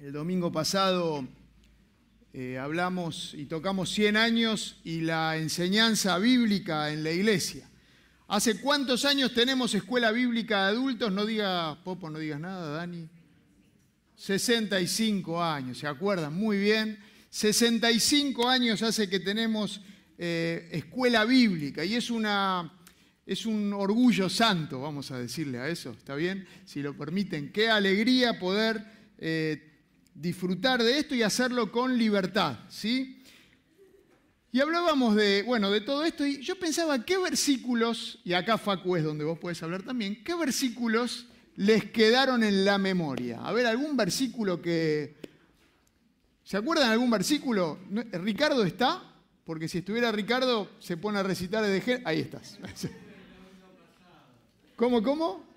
El domingo pasado eh, hablamos y tocamos 100 años y la enseñanza bíblica en la iglesia. ¿Hace cuántos años tenemos escuela bíblica de adultos? No diga, Popo, no digas nada, Dani. 65 años, ¿se acuerdan? Muy bien. 65 años hace que tenemos eh, escuela bíblica y es, una, es un orgullo santo, vamos a decirle a eso, ¿está bien? Si lo permiten, qué alegría poder eh, disfrutar de esto y hacerlo con libertad, ¿sí? Y hablábamos de, bueno, de todo esto y yo pensaba qué versículos, y acá Facu es donde vos podés hablar también, qué versículos les quedaron en la memoria. A ver, algún versículo que... ¿Se acuerdan algún versículo? ¿Ricardo está? Porque si estuviera Ricardo, se pone a recitar de... Ahí estás. ¿Cómo, cómo?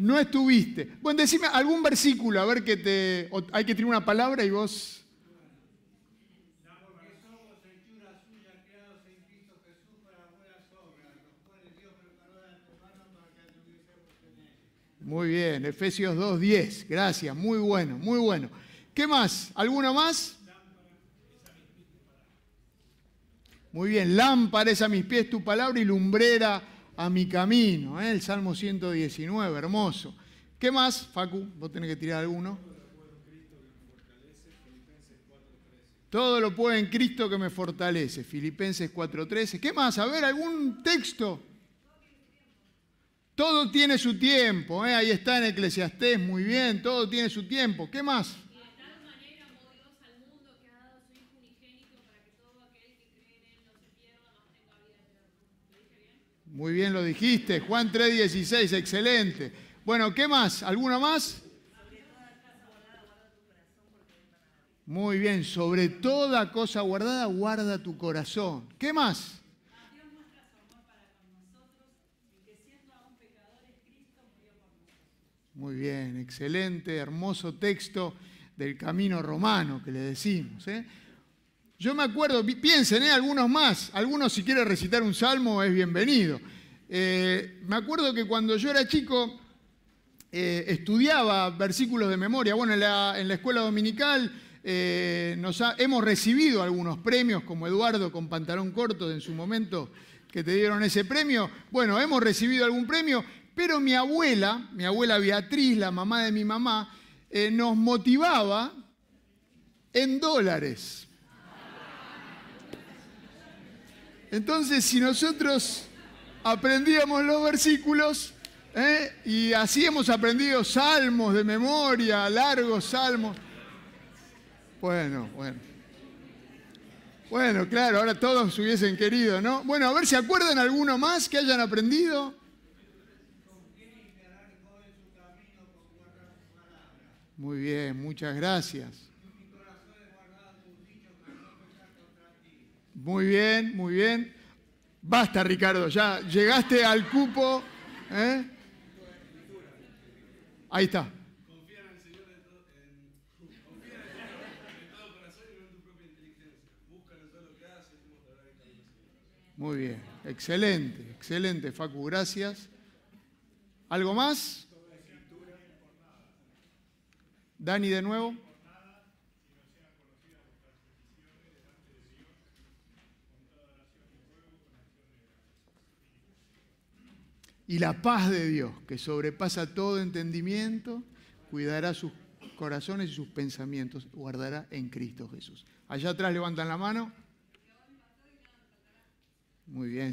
No estuviste. Bueno, decime algún versículo, a ver que te. hay que tener una palabra y vos. Muy bien, Efesios 2.10, gracias, muy bueno, muy bueno. ¿Qué más? ¿Alguno más? Muy bien, lámpara es a mis pies tu palabra y lumbrera a mi camino. ¿eh? El Salmo 119, hermoso. ¿Qué más, Facu? Vos tenés que tirar alguno. Todo lo puedo en Cristo que me fortalece. Filipenses 4:13. ¿Qué más? A ver, algún texto. Todo tiene su tiempo. ¿eh? Ahí está en Eclesiastés, muy bien. Todo tiene su tiempo. ¿Qué más? Muy bien lo dijiste, Juan 3:16, excelente. Bueno, ¿qué más? ¿Alguna más? Muy bien, sobre toda cosa guardada, guarda tu corazón. ¿Qué más? Muy bien, excelente, hermoso texto del camino romano que le decimos. ¿eh? Yo me acuerdo, piensen, ¿eh? algunos más, algunos si quiere recitar un salmo es bienvenido. Eh, me acuerdo que cuando yo era chico eh, estudiaba versículos de memoria. Bueno, en la, escuela dominical nos hemos recibido algunos premios, como Eduardo con pantalón corto en su momento que te dieron ese premio. Bueno, hemos recibido algún premio, pero mi abuela, mi abuela Beatriz, la mamá de mi mamá, nos motivaba en dólares. Entonces, si nosotros aprendíamos los versículos, ¿eh? y así hemos aprendido salmos de memoria, largos salmos. Bueno, bueno. Bueno, claro, ahora todos hubiesen querido, ¿no? Bueno, a ver si acuerdan alguno más que hayan aprendido. Muy bien, muchas gracias. Muy bien, muy bien. Basta, Ricardo, ya llegaste al cupo. ¿eh? Ahí está. Confía en el Señor en todo, confía en el Señor en todo corazón y no en tu propia inteligencia. Búscalo en todo lo que haces y mostrará el camino. Muy bien, excelente, excelente, Facu, gracias. ¿Algo más? Dani, de nuevo. Y la paz de Dios, que sobrepasa todo entendimiento, cuidará sus corazones y sus pensamientos, guardará en Cristo Jesús. Allá atrás levantan la mano. Muy bien.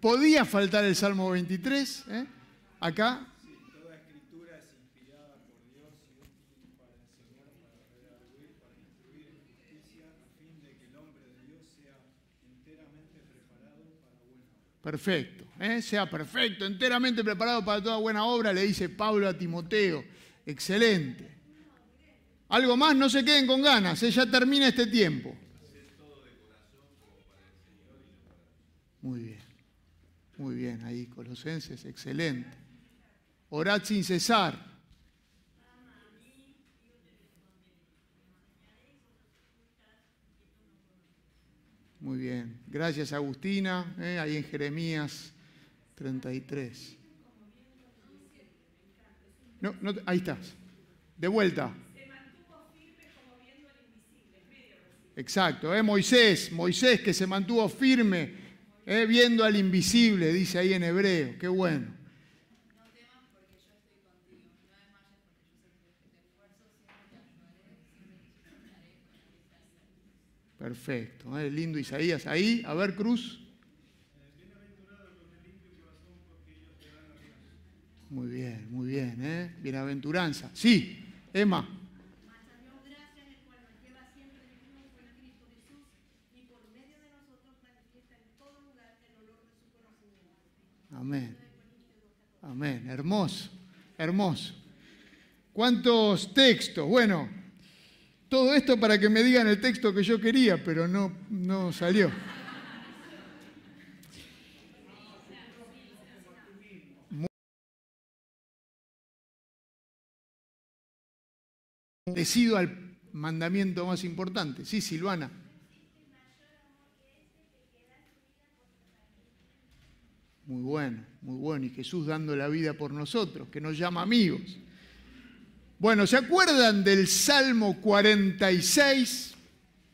Podía faltar el Salmo 23. ¿eh? Acá. toda escritura es inspirada por Dios y para enseñar, para redarguir, para instruir en justicia, a fin de que el hombre de Dios sea enteramente preparado para buena obra. Perfecto. ¿Eh? sea perfecto, enteramente preparado para toda buena obra, le dice Pablo a Timoteo. Excelente. Algo más, no se queden con ganas, ¿eh? ya termina este tiempo. Muy bien, muy bien, ahí Colosenses, excelente. Orad sin cesar. Muy bien, gracias Agustina, ¿eh? ahí en Jeremías 33. No, no, ahí estás. De vuelta. Exacto, ¿eh? Moisés, Moisés que se mantuvo firme, ¿eh? viendo al invisible, dice ahí en hebreo, qué bueno. Perfecto, ¿eh? lindo Isaías ahí, a ver Cruz. Muy bien, muy bien, ¿eh? Bienaventuranza. Sí, Emma. Amén. Amén. Hermoso, hermoso. ¿Cuántos textos? Bueno, todo esto para que me digan el texto que yo quería, pero no, no salió. Decido al mandamiento más importante. Sí, Silvana. Muy bueno, muy bueno. Y Jesús dando la vida por nosotros, que nos llama amigos. Bueno, ¿se acuerdan del Salmo 46?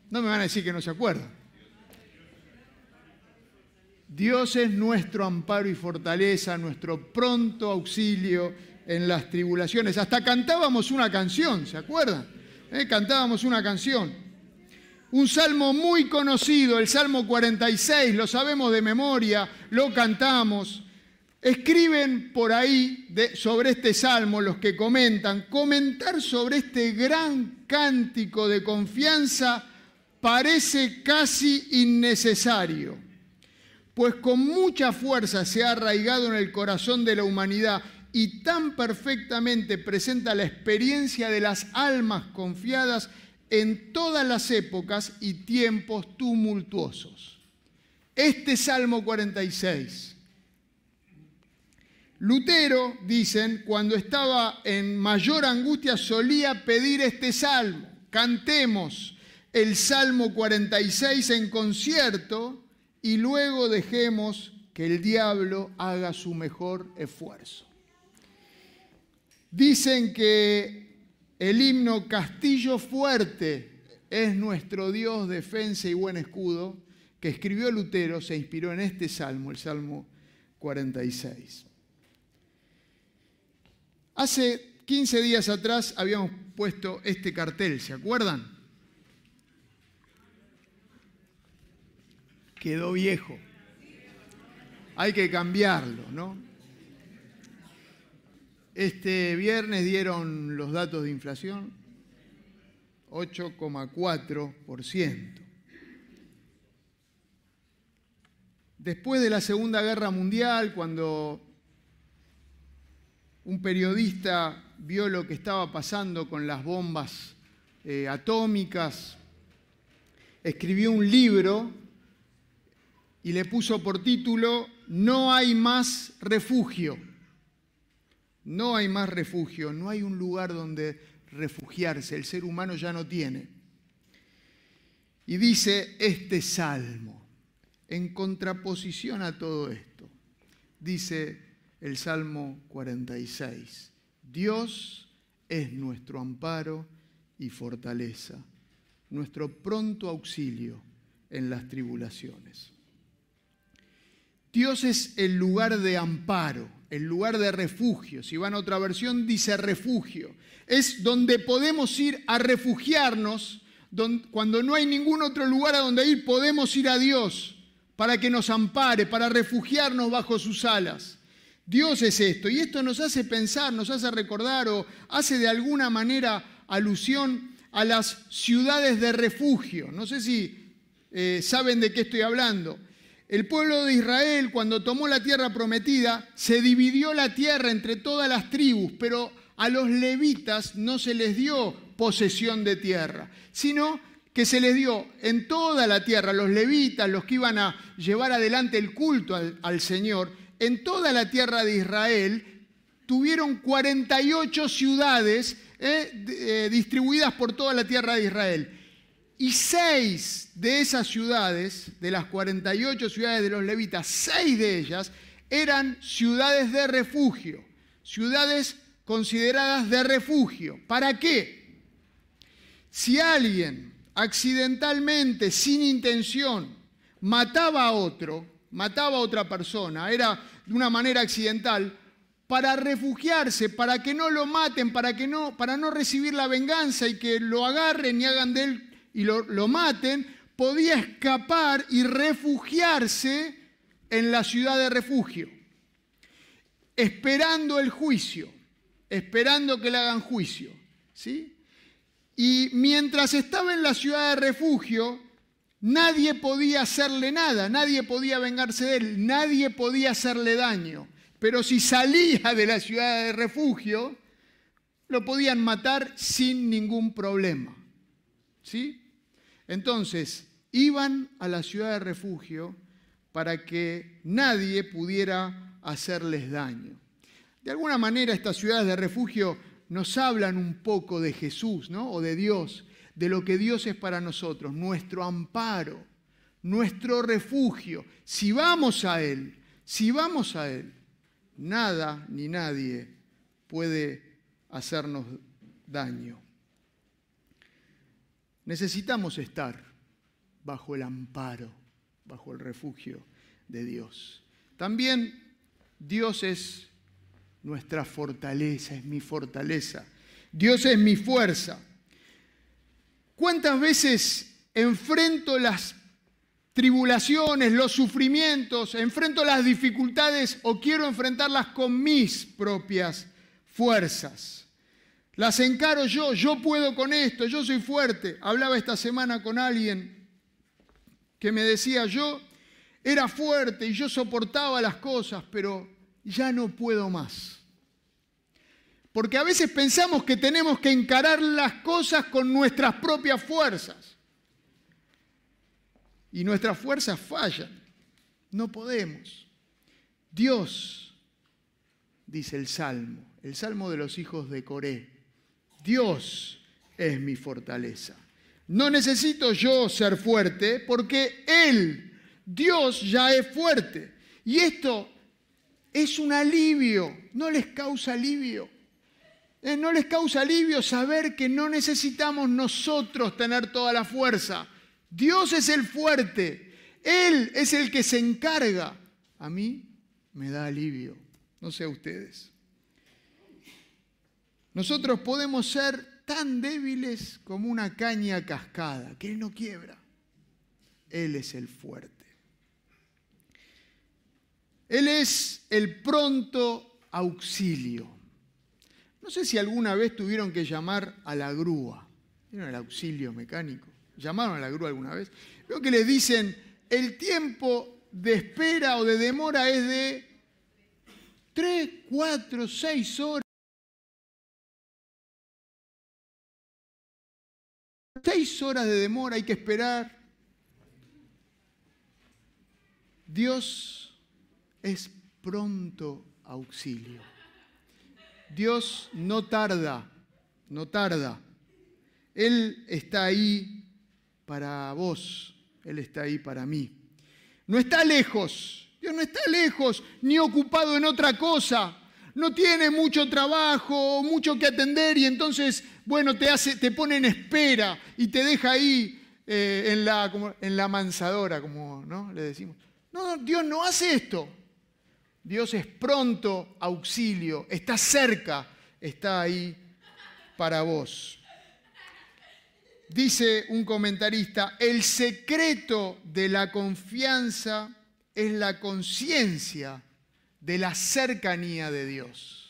No me van a decir que no se acuerdan. Dios es nuestro amparo y fortaleza, nuestro pronto auxilio en las tribulaciones. Hasta cantábamos una canción, ¿se acuerdan? ¿Eh? Cantábamos una canción. Un salmo muy conocido, el Salmo 46, lo sabemos de memoria, lo cantamos. Escriben por ahí sobre este salmo los que comentan, comentar sobre este gran cántico de confianza parece casi innecesario, pues con mucha fuerza se ha arraigado en el corazón de la humanidad y tan perfectamente presenta la experiencia de las almas confiadas en todas las épocas y tiempos tumultuosos. Este Salmo 46. Lutero, dicen, cuando estaba en mayor angustia solía pedir este salmo. Cantemos el Salmo 46 en concierto y luego dejemos que el diablo haga su mejor esfuerzo. Dicen que el himno Castillo Fuerte es nuestro Dios, defensa y buen escudo, que escribió Lutero, se inspiró en este salmo, el Salmo 46. Hace 15 días atrás habíamos puesto este cartel, ¿se acuerdan? Quedó viejo. Hay que cambiarlo, ¿no? Este viernes dieron los datos de inflación, 8,4%. Después de la Segunda Guerra Mundial, cuando un periodista vio lo que estaba pasando con las bombas eh, atómicas, escribió un libro y le puso por título No hay más refugio. No hay más refugio, no hay un lugar donde refugiarse, el ser humano ya no tiene. Y dice este salmo, en contraposición a todo esto, dice el Salmo 46, Dios es nuestro amparo y fortaleza, nuestro pronto auxilio en las tribulaciones. Dios es el lugar de amparo, el lugar de refugio. Si van a otra versión, dice refugio. Es donde podemos ir a refugiarnos. cuando no hay ningún otro lugar a donde ir, podemos ir a Dios para que nos ampare, para refugiarnos bajo sus alas. Dios es esto. Y esto nos hace pensar, nos hace recordar o hace de alguna manera alusión a las ciudades de refugio. No sé si eh, saben de qué estoy hablando. El pueblo de Israel, cuando tomó la tierra prometida, se dividió la tierra entre todas las tribus, pero a los levitas no se les dio posesión de tierra, sino que se les dio en toda la tierra, los levitas, los que iban a llevar adelante el culto al, Señor, en toda la tierra de Israel, tuvieron 48 ciudades eh, eh, distribuidas por toda la tierra de Israel. Y seis de esas ciudades, de las 48 ciudades de los levitas, seis de ellas eran ciudades de refugio, ciudades consideradas de refugio. ¿Para qué? Si alguien accidentalmente, sin intención, mataba a otro, mataba a otra persona, era de una manera accidental, para refugiarse, para que no lo maten, para, que no, para no recibir la venganza y que lo agarren y hagan de él y lo, lo maten, podía escapar y refugiarse en la ciudad de refugio, esperando el juicio, esperando que le hagan juicio. ¿sí? Y mientras estaba en la ciudad de refugio, nadie podía hacerle nada, nadie podía vengarse de él, nadie podía hacerle daño. Pero si salía de la ciudad de refugio, lo podían matar sin ningún problema. ¿Sí? Entonces, iban a la ciudad de refugio para que nadie pudiera hacerles daño. De alguna manera estas ciudades de refugio nos hablan un poco de Jesús, ¿no? O de Dios, de lo que Dios es para nosotros, nuestro amparo, nuestro refugio. Si vamos a Él, si vamos a Él, nada ni nadie puede hacernos daño. Necesitamos estar bajo el amparo, bajo el refugio de Dios. También Dios es nuestra fortaleza, es mi fortaleza. Dios es mi fuerza. ¿Cuántas veces enfrento las tribulaciones, los sufrimientos, enfrento las dificultades o quiero enfrentarlas con mis propias fuerzas. Las encaro yo, yo puedo con esto, yo soy fuerte. Hablaba esta semana con alguien que me decía, yo era fuerte y yo soportaba las cosas, pero ya no puedo más. Porque a veces pensamos que tenemos que encarar las cosas con nuestras propias fuerzas y nuestras fuerzas fallan. No podemos. Dios, dice el Salmo, el Salmo de los hijos de Coré, Dios es mi fortaleza. No necesito yo ser fuerte porque Él, Dios, ya es fuerte. Y esto es un alivio, no les causa alivio. Eh, no les causa alivio saber que no necesitamos nosotros tener toda la fuerza. Dios es el fuerte. Él es el que se encarga. A mí me da alivio. No sé a ustedes. Nosotros podemos ser tan débiles como una caña cascada, que Él no quiebra. Él es el fuerte. Él es el pronto auxilio. No sé si alguna vez tuvieron que llamar a la grúa. ¿Vieron el auxilio mecánico? ¿Llamaron a la grúa alguna vez? Veo que les dicen, el tiempo de espera o de demora es de 3, 4, 6 horas. 6 horas de demora hay que esperar. Dios es pronto auxilio. Dios no tarda, no tarda. Él está ahí para vos, Él está ahí para mí. No está lejos, Dios no está lejos ni ocupado en otra cosa. No tiene mucho trabajo, mucho que atender y entonces, bueno, te, hace, te pone en espera y te deja ahí eh, en, la, en la mansadora, como ¿no? le decimos. No, Dios no hace esto. Dios es pronto auxilio, está cerca, está ahí para vos. Dice un comentarista, el secreto de la confianza es la conciencia de la cercanía de Dios.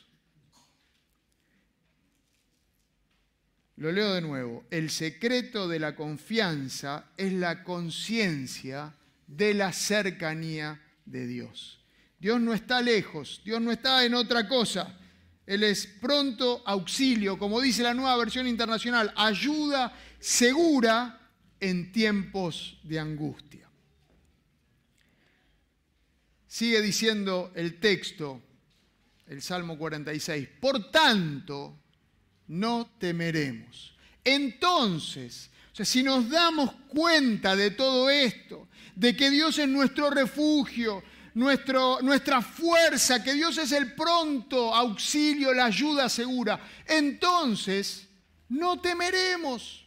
Lo leo de nuevo. El secreto de la confianza es la conciencia de la cercanía de Dios. Dios no está lejos, Dios no está en otra cosa. Él es pronto auxilio, como dice la nueva versión internacional, ayuda segura en tiempos de angustia. Sigue diciendo el texto, el Salmo 46, por tanto, no temeremos. Entonces, o sea, si nos damos cuenta de todo esto, de que Dios es nuestro refugio, nuestro, nuestra fuerza, que Dios es el pronto auxilio, la ayuda segura, entonces no temeremos.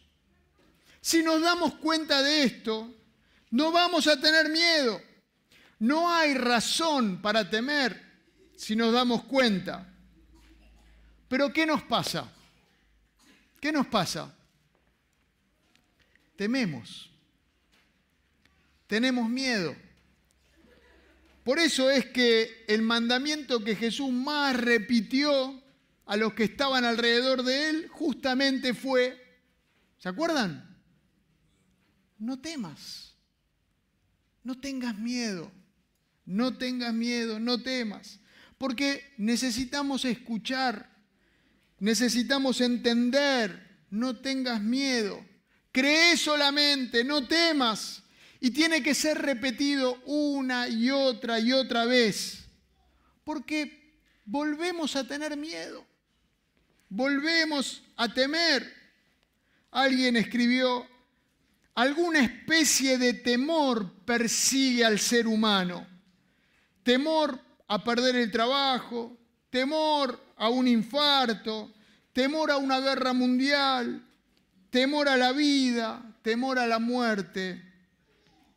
Si nos damos cuenta de esto, no vamos a tener miedo. No hay razón para temer si nos damos cuenta. Pero ¿qué nos pasa? ¿Qué nos pasa? Tememos. Tenemos miedo. Por eso es que el mandamiento que Jesús más repitió a los que estaban alrededor de él justamente fue, ¿se acuerdan? No temas, no tengas miedo, no tengas miedo, no temas, porque necesitamos escuchar, necesitamos entender, no tengas miedo, cree solamente, no temas. Y tiene que ser repetido una y otra y otra vez. Porque volvemos a tener miedo. Volvemos a temer. Alguien escribió, alguna especie de temor persigue al ser humano. Temor a perder el trabajo, temor a un infarto, temor a una guerra mundial, temor a la vida, temor a la muerte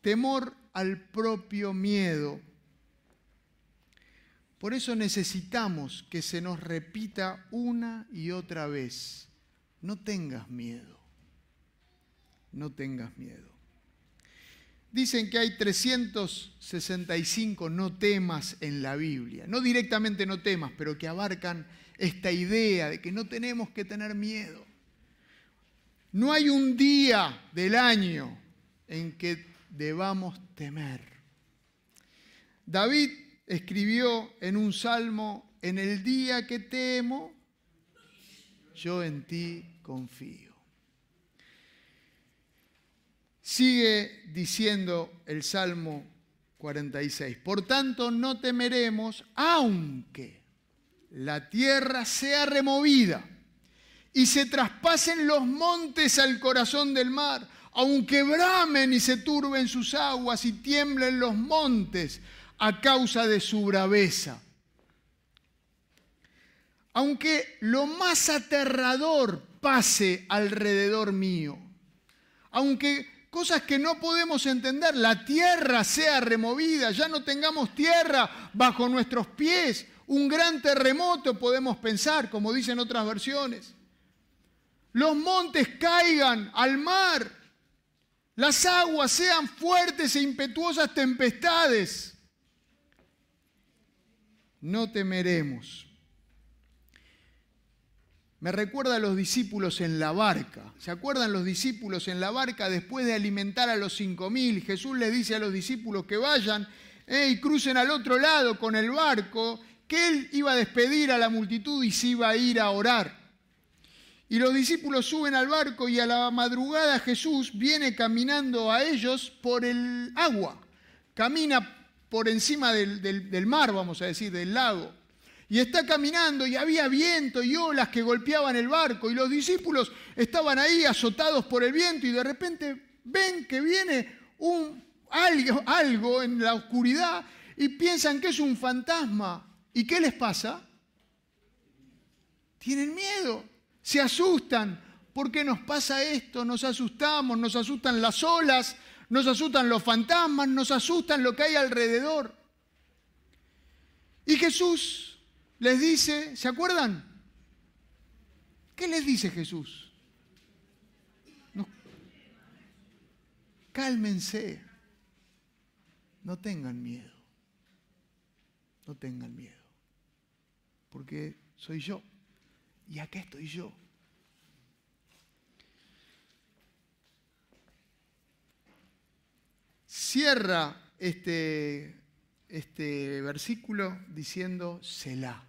temor al propio miedo. Por eso necesitamos que se nos repita una y otra vez, no tengas miedo, no tengas miedo. Dicen que hay 365 no temas en la Biblia, no directamente no temas, pero que abarcan esta idea de que no tenemos que tener miedo. No hay un día del año en que debamos temer. David escribió en un salmo, en el día que temo, yo en ti confío. Sigue diciendo el Salmo 46, por tanto no temeremos aunque la tierra sea removida y se traspasen los montes al corazón del mar, aunque bramen y se turben sus aguas y tiemblen los montes a causa de su braveza. Aunque lo más aterrador pase alrededor mío, aunque cosas que no podemos entender, la tierra sea removida, ya no tengamos tierra bajo nuestros pies, un gran terremoto podemos pensar, como dicen otras versiones. Los montes caigan al mar, las aguas sean fuertes e impetuosas tempestades. No temeremos. Me recuerda a los discípulos en la barca. ¿Se acuerdan los discípulos en la barca después de alimentar a los cinco mil? Jesús les dice a los discípulos que vayan y crucen al otro lado con el barco, que él iba a despedir a la multitud y se iba a ir a orar. Y los discípulos suben al barco y a la madrugada Jesús viene caminando a ellos por el agua. Camina por encima del, mar, vamos a decir, del lago. Y está caminando y había viento y olas que golpeaban el barco y los discípulos estaban ahí azotados por el viento y de repente ven que viene un, algo, algo en la oscuridad y piensan que es un fantasma. ¿Y qué les pasa? Tienen miedo se asustan. ¿Por qué nos pasa esto? Nos asustamos, nos asustan las olas, nos asustan los fantasmas, nos asustan lo que hay alrededor. Y Jesús les dice, ¿se acuerdan? ¿Qué les dice Jesús? cálmense, no tengan miedo, no tengan miedo, porque soy yo. Y acá estoy yo. Cierra este, este versículo diciendo Selah.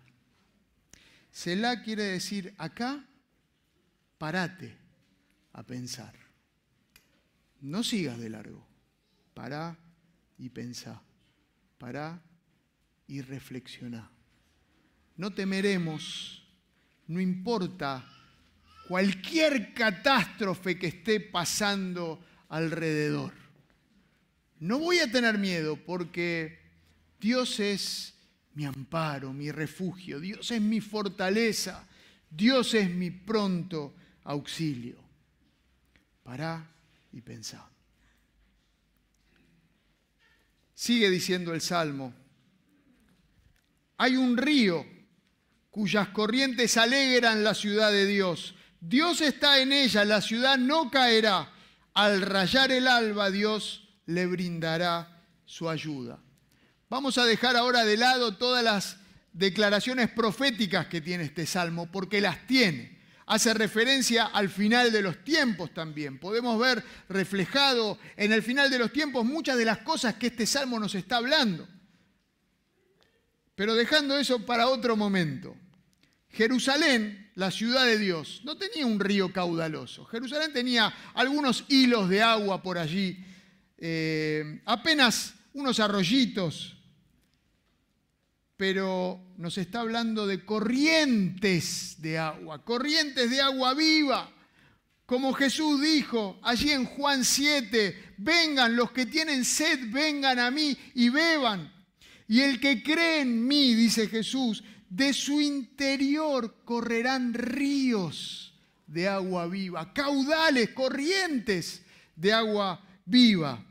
Selah quiere decir acá, parate a pensar. No sigas de largo. Pará y pensá. Pará y reflexiona. No temeremos no importa cualquier catástrofe que esté pasando alrededor. No voy a tener miedo porque Dios es mi amparo, mi refugio, Dios es mi fortaleza, Dios es mi pronto auxilio. Pará y pensá. Sigue diciendo el Salmo, hay un río cuyas corrientes alegran la ciudad de Dios. Dios está en ella, la ciudad no caerá. Al rayar el alba, Dios le brindará su ayuda. Vamos a dejar ahora de lado todas las declaraciones proféticas que tiene este salmo, porque las tiene hace referencia al final de los tiempos también. Podemos ver reflejado en el final de los tiempos muchas de las cosas que este salmo nos está hablando. Pero dejando eso para otro momento. Jerusalén, la ciudad de Dios, no tenía un río caudaloso. Jerusalén tenía algunos hilos de agua por allí, eh, apenas unos arroyitos pero nos está hablando de corrientes de agua, corrientes de agua viva. Como Jesús dijo allí en Juan 7, vengan los que tienen sed, vengan a mí y beban. Y el que cree en mí, dice Jesús, de su interior correrán ríos de agua viva, caudales, corrientes de agua viva.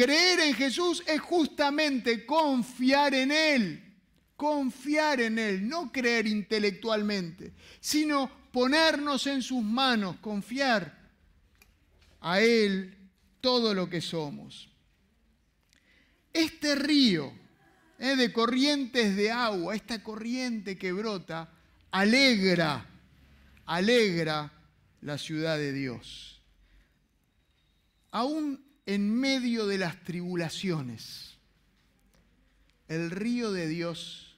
Creer en Jesús es justamente confiar en Él, confiar en Él, no creer intelectualmente, sino ponernos en sus manos, confiar a Él todo lo que somos. Este río eh, de corrientes de agua, esta corriente que brota, alegra, alegra la ciudad de Dios. Aún en medio de las tribulaciones. El río de Dios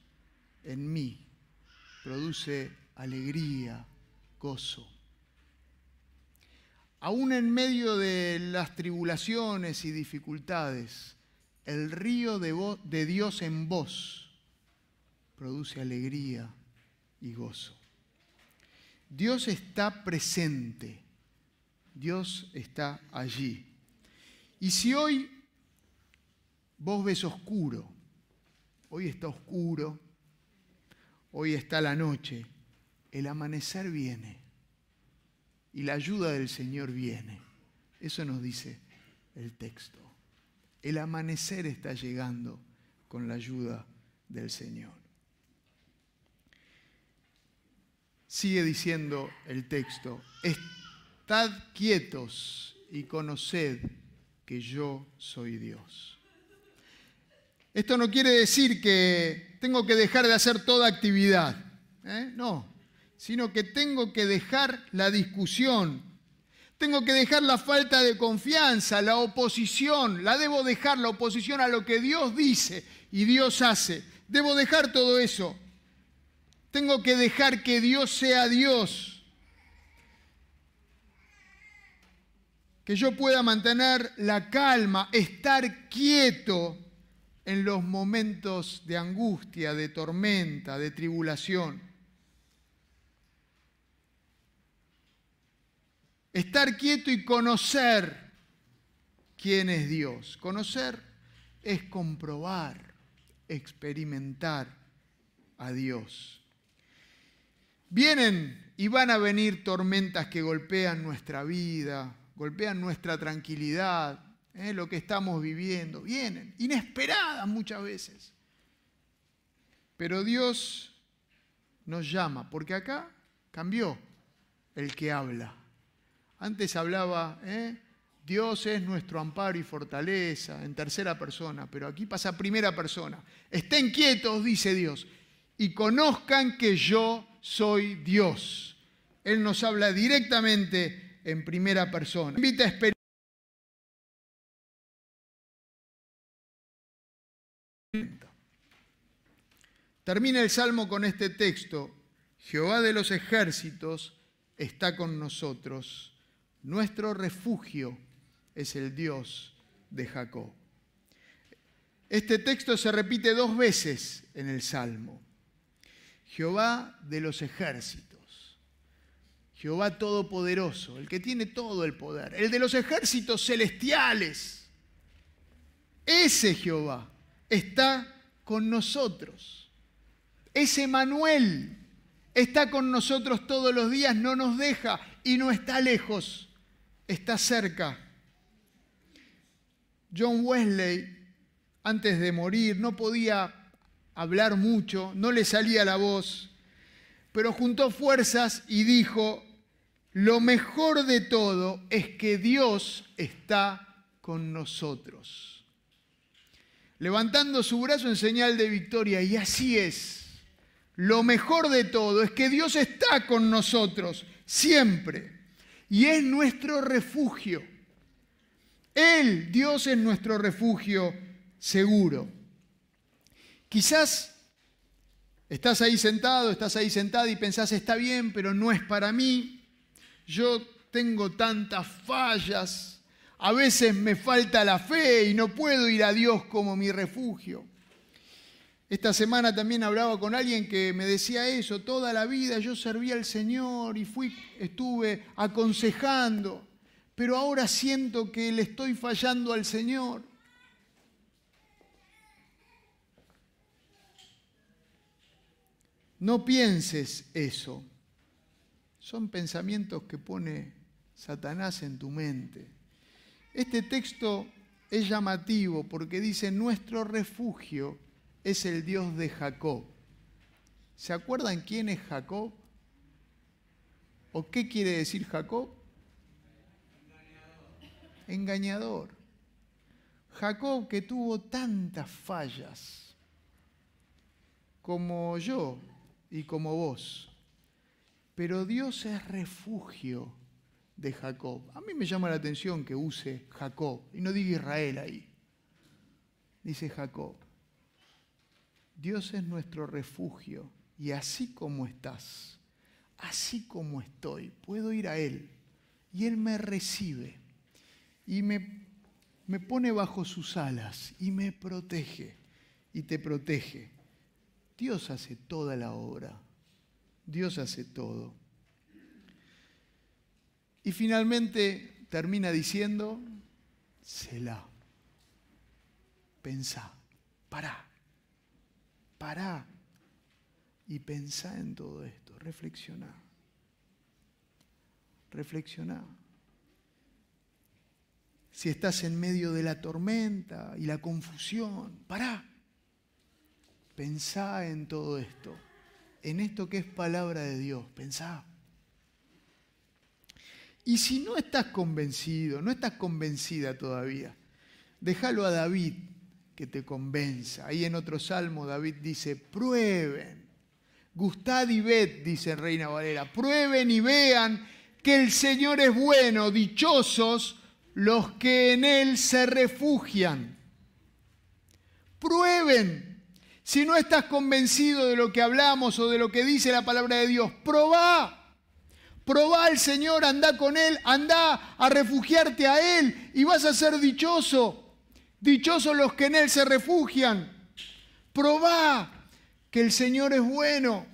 en mí produce alegría, gozo. Aún en medio de las tribulaciones y dificultades, el río de, de Dios en vos produce alegría y gozo. Dios está presente, Dios está allí. Y si hoy vos ves oscuro, hoy está oscuro, hoy está la noche, el amanecer viene y la ayuda del Señor viene. Eso nos dice el texto. El amanecer está llegando con la ayuda del Señor. Sigue diciendo el texto, estad quietos y conoced yo soy Dios. Esto no quiere decir que tengo que dejar de hacer toda actividad, ¿eh? no, sino que tengo que dejar la discusión, tengo que dejar la falta de confianza, la oposición, la debo dejar la oposición a lo que Dios dice y Dios hace. Debo dejar todo eso. Tengo que dejar que Dios sea Dios que yo pueda mantener la calma, estar quieto en los momentos de angustia, de tormenta, de tribulación. Estar quieto y conocer quién es Dios. Conocer es comprobar, experimentar a Dios. Vienen y van a venir tormentas que golpean nuestra vida, golpean nuestra tranquilidad, ¿eh? lo que estamos viviendo. Vienen, inesperadas muchas veces. Pero Dios nos llama, porque acá cambió el que habla. Antes hablaba, ¿eh? Dios es nuestro amparo y fortaleza en tercera persona, pero aquí pasa primera persona. Estén quietos, dice Dios, y conozcan que yo soy Dios. Él nos habla directamente en primera persona. Invita a Termina el salmo con este texto. Jehová de los ejércitos está con nosotros. Nuestro refugio es el Dios de Jacob. Este texto se repite dos veces en el salmo. Jehová de los ejércitos. Jehová Todopoderoso, el que tiene todo el poder, el de los ejércitos celestiales. Ese Jehová está con nosotros. Ese Manuel está con nosotros todos los días, no nos deja y no está lejos. está cerca. John Wesley, antes de morir, no podía hablar mucho, no le salía la voz, pero juntó fuerzas y dijo, lo mejor de todo es que Dios está con nosotros. Levantando su brazo en señal de victoria, y así es. Lo mejor de todo es que Dios está con nosotros siempre y es nuestro refugio. Él, Dios, es nuestro refugio seguro. Quizás estás ahí sentado, estás ahí sentada y pensás, está bien, pero no es para mí. Yo tengo tantas fallas. A veces me falta la fe y no puedo ir a Dios como mi refugio. Esta semana también hablaba con alguien que me decía eso, toda la vida yo servía al Señor y fui, estuve aconsejando, pero ahora siento que le estoy fallando al Señor. No pienses eso. Son pensamientos que pone Satanás en tu mente. Este texto es llamativo porque dice nuestro refugio es el Dios de Jacob. ¿Se acuerdan quién es Jacob? ¿O qué quiere decir Jacob? Engañador. Jacob que tuvo tantas fallas como yo, y como vos. Pero Dios es refugio de Jacob. A mí me llama la atención que use Jacob y no diga Israel ahí. Dice Jacob. Dios es nuestro refugio y así como estás, así como estoy, puedo ir a Él y Él me recibe y me, me pone bajo sus alas y me protege y te protege. Dios hace toda la obra. Dios hace todo. Y finalmente termina diciendo, Selah. Pensá, pará, pará y pensá en todo esto, reflexioná. Reflexioná. Si estás en medio de la tormenta y la confusión, pará Pensá en todo esto, en esto que es palabra de Dios, pensá. Y si no estás convencido, no estás convencida todavía, déjalo a David que te convenza. Ahí en otro salmo David dice, prueben, gustad y ved, dice Reina Valera, prueben y vean que el Señor es bueno, dichosos los que en Él se refugian. Prueben si no estás convencido de lo que hablamos o de lo que dice la palabra de Dios, probá. Probá al Señor, anda con Él, anda a refugiarte a Él y vas a ser dichoso. Dichosos los que en Él se refugian. Probá que el Señor es bueno.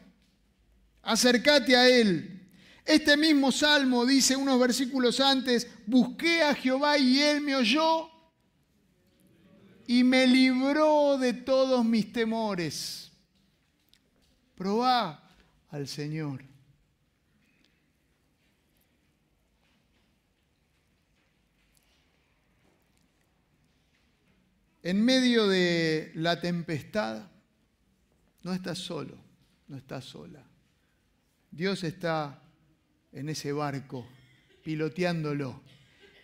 Acércate a Él. Este mismo salmo dice unos versículos antes, busqué a Jehová y Él me oyó y me libró de todos mis temores. Probá al Señor. En medio de la tempestad, no estás solo, no estás sola. Dios está en ese barco, piloteándolo.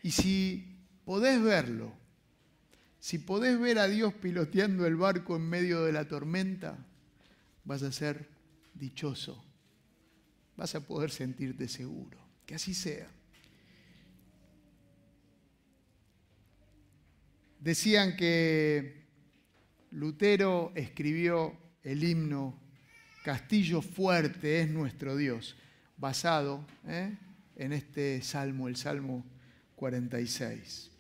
Y si podés verlo, si podés ver a Dios piloteando el barco en medio de la tormenta, vas a ser dichoso. Vas a poder sentirte seguro. Que así sea. Decían que Lutero escribió el himno Castillo fuerte es nuestro Dios, basado ¿eh? en este salmo, el Salmo 46.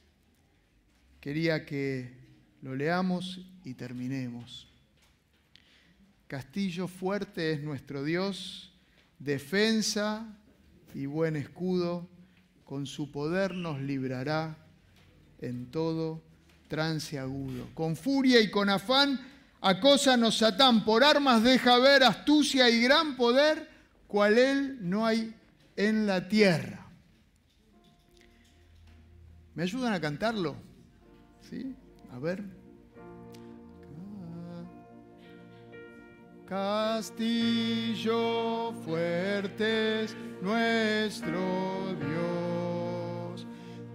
Quería que lo leamos y terminemos. Castillo fuerte es nuestro Dios, defensa y buen escudo, con su poder nos librará en todo trance agudo. Con furia y con afán acósanos Satán, por armas deja ver astucia y gran poder, cual él no hay en la tierra. ¿Me ayudan a cantarlo? ¿Sí? A ver. Castillo fuerte es nuestro Dios,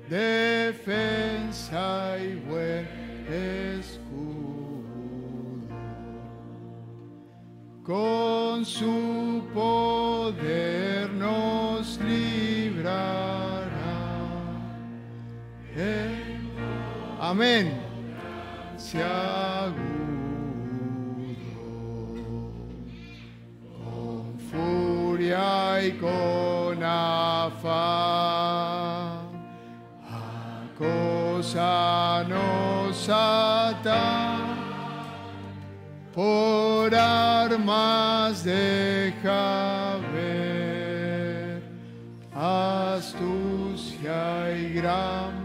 defensa y buen escudo. Con su poder nos librará. Amén. Se agudo con furia y con afán. Acosa nos ata por armas deja ver astucia y gran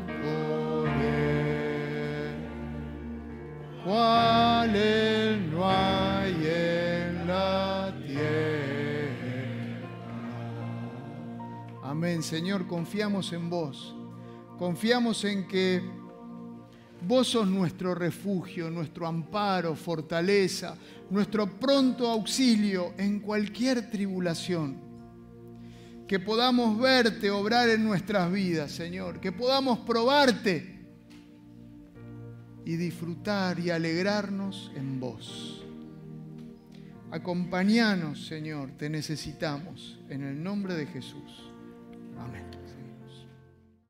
Cual él no hay en la tierra. Amén, Señor, confiamos en vos. Confiamos en que Vos sos nuestro refugio, nuestro amparo, fortaleza, nuestro pronto auxilio en cualquier tribulación. Que podamos verte obrar en nuestras vidas, Señor. Que podamos probarte y disfrutar y alegrarnos en vos. Acompañanos, Señor, te necesitamos. En el nombre de Jesús. Amén.